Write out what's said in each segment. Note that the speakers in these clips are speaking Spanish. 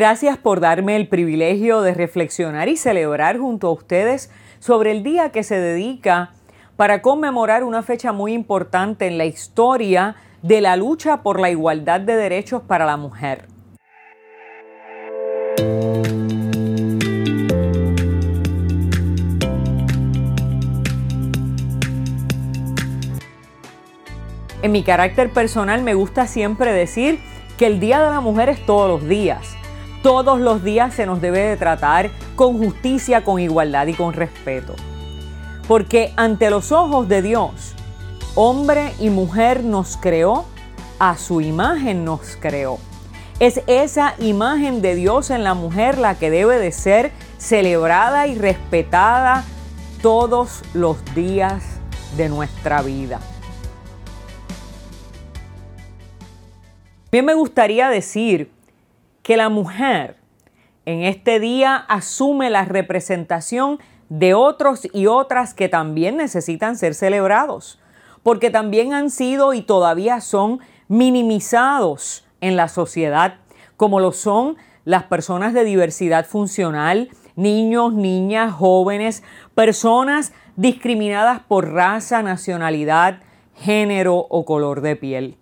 Gracias por darme el privilegio de reflexionar y celebrar junto a ustedes sobre el día que se dedica para conmemorar una fecha muy importante en la historia de la lucha por la igualdad de derechos para la mujer. En mi carácter personal me gusta siempre decir que el Día de la Mujer es todos los días todos los días se nos debe de tratar con justicia, con igualdad y con respeto. Porque ante los ojos de Dios, hombre y mujer nos creó, a su imagen nos creó. Es esa imagen de Dios en la mujer la que debe de ser celebrada y respetada todos los días de nuestra vida. Bien me gustaría decir que la mujer en este día asume la representación de otros y otras que también necesitan ser celebrados, porque también han sido y todavía son minimizados en la sociedad, como lo son las personas de diversidad funcional, niños, niñas, jóvenes, personas discriminadas por raza, nacionalidad, género o color de piel.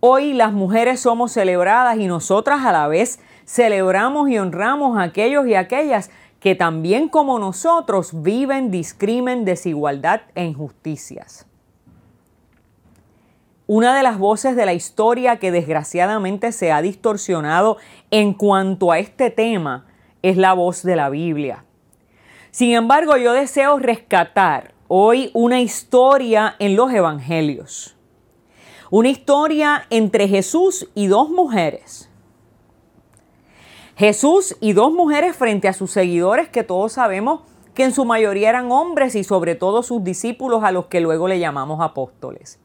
Hoy las mujeres somos celebradas y nosotras a la vez celebramos y honramos a aquellos y aquellas que también como nosotros viven discrimen, desigualdad e injusticias. Una de las voces de la historia que desgraciadamente se ha distorsionado en cuanto a este tema es la voz de la Biblia. Sin embargo, yo deseo rescatar hoy una historia en los Evangelios. Una historia entre Jesús y dos mujeres. Jesús y dos mujeres frente a sus seguidores que todos sabemos que en su mayoría eran hombres y sobre todo sus discípulos a los que luego le llamamos apóstoles.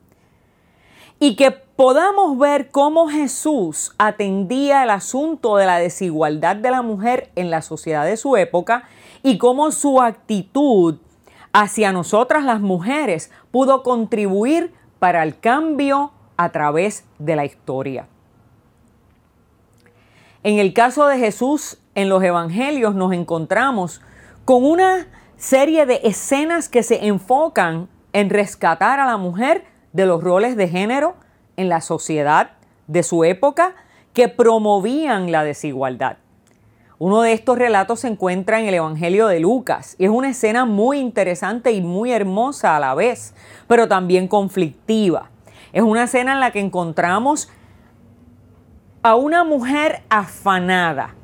Y que podamos ver cómo Jesús atendía el asunto de la desigualdad de la mujer en la sociedad de su época y cómo su actitud hacia nosotras las mujeres pudo contribuir para el cambio a través de la historia. En el caso de Jesús, en los evangelios nos encontramos con una serie de escenas que se enfocan en rescatar a la mujer de los roles de género en la sociedad de su época que promovían la desigualdad. Uno de estos relatos se encuentra en el Evangelio de Lucas y es una escena muy interesante y muy hermosa a la vez, pero también conflictiva. Es una escena en la que encontramos a una mujer afanada,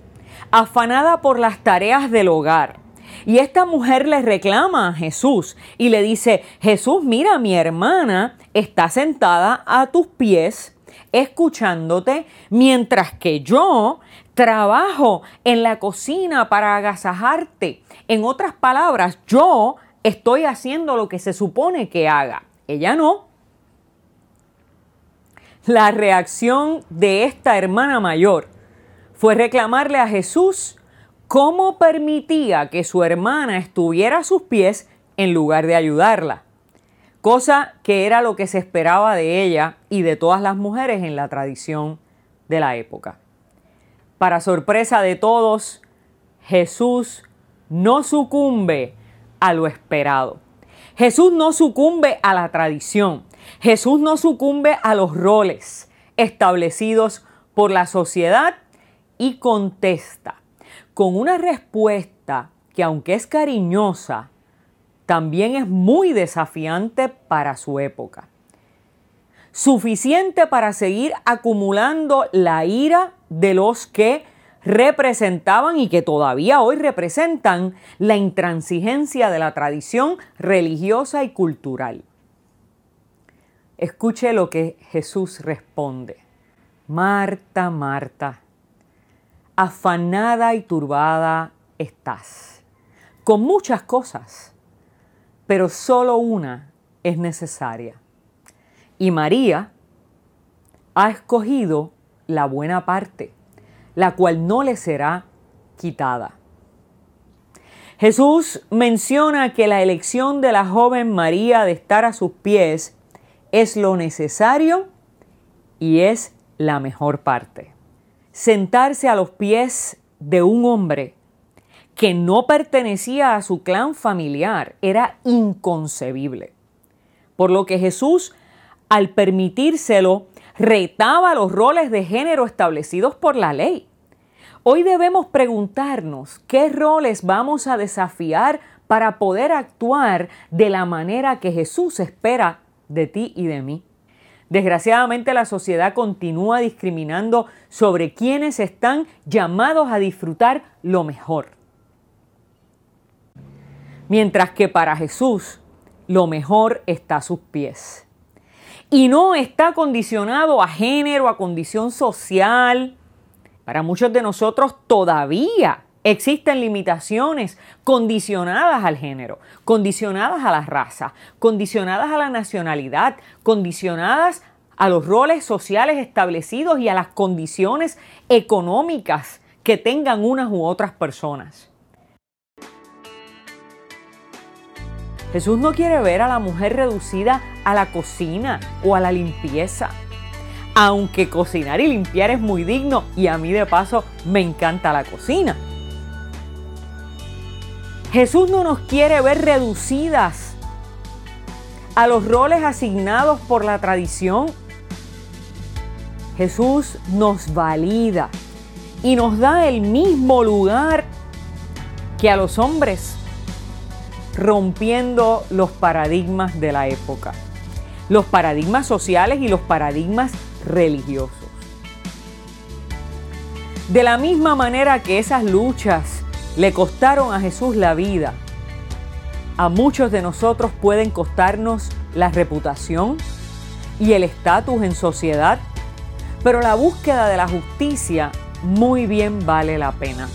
afanada por las tareas del hogar. Y esta mujer le reclama a Jesús y le dice, Jesús, mira, mi hermana está sentada a tus pies escuchándote mientras que yo trabajo en la cocina para agasajarte. En otras palabras, yo estoy haciendo lo que se supone que haga. Ella no. La reacción de esta hermana mayor fue reclamarle a Jesús cómo permitía que su hermana estuviera a sus pies en lugar de ayudarla, cosa que era lo que se esperaba de ella y de todas las mujeres en la tradición de la época. Para sorpresa de todos, Jesús no sucumbe a lo esperado. Jesús no sucumbe a la tradición. Jesús no sucumbe a los roles establecidos por la sociedad y contesta con una respuesta que aunque es cariñosa, también es muy desafiante para su época suficiente para seguir acumulando la ira de los que representaban y que todavía hoy representan la intransigencia de la tradición religiosa y cultural. Escuche lo que Jesús responde. Marta, Marta, afanada y turbada estás, con muchas cosas, pero solo una es necesaria. Y María ha escogido la buena parte, la cual no le será quitada. Jesús menciona que la elección de la joven María de estar a sus pies es lo necesario y es la mejor parte. sentarse a los pies de un hombre que no pertenecía a su clan familiar era inconcebible. Por lo que Jesús, al permitírselo, retaba los roles de género establecidos por la ley. Hoy debemos preguntarnos qué roles vamos a desafiar para poder actuar de la manera que Jesús espera de ti y de mí. Desgraciadamente la sociedad continúa discriminando sobre quienes están llamados a disfrutar lo mejor. Mientras que para Jesús lo mejor está a sus pies. Y no está condicionado a género, a condición social. Para muchos de nosotros todavía Existen limitaciones condicionadas al género, condicionadas a la raza, condicionadas a la nacionalidad, condicionadas a los roles sociales establecidos y a las condiciones económicas que tengan unas u otras personas. Jesús no quiere ver a la mujer reducida a la cocina o a la limpieza. Aunque cocinar y limpiar es muy digno y a mí de paso me encanta la cocina. Jesús no nos quiere ver reducidas a los roles asignados por la tradición. Jesús nos valida y nos da el mismo lugar que a los hombres, rompiendo los paradigmas de la época, los paradigmas sociales y los paradigmas religiosos. De la misma manera que esas luchas le costaron a Jesús la vida. A muchos de nosotros pueden costarnos la reputación y el estatus en sociedad, pero la búsqueda de la justicia muy bien vale la pena.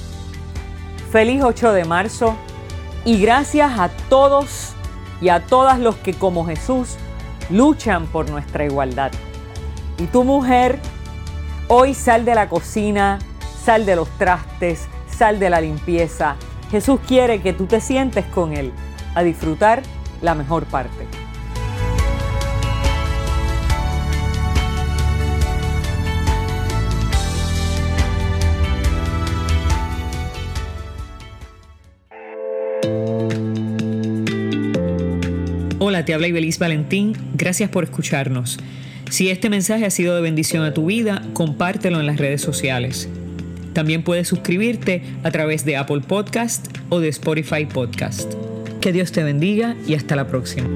Feliz 8 de marzo y gracias a todos y a todas los que como Jesús luchan por nuestra igualdad. Y tu mujer, hoy sal de la cocina, sal de los trastes, sal de la limpieza. Jesús quiere que tú te sientes con Él a disfrutar la mejor parte. Hola, te habla Ibeliz Valentín. Gracias por escucharnos. Si este mensaje ha sido de bendición a tu vida, compártelo en las redes sociales. También puedes suscribirte a través de Apple Podcast o de Spotify Podcast. Que Dios te bendiga y hasta la próxima.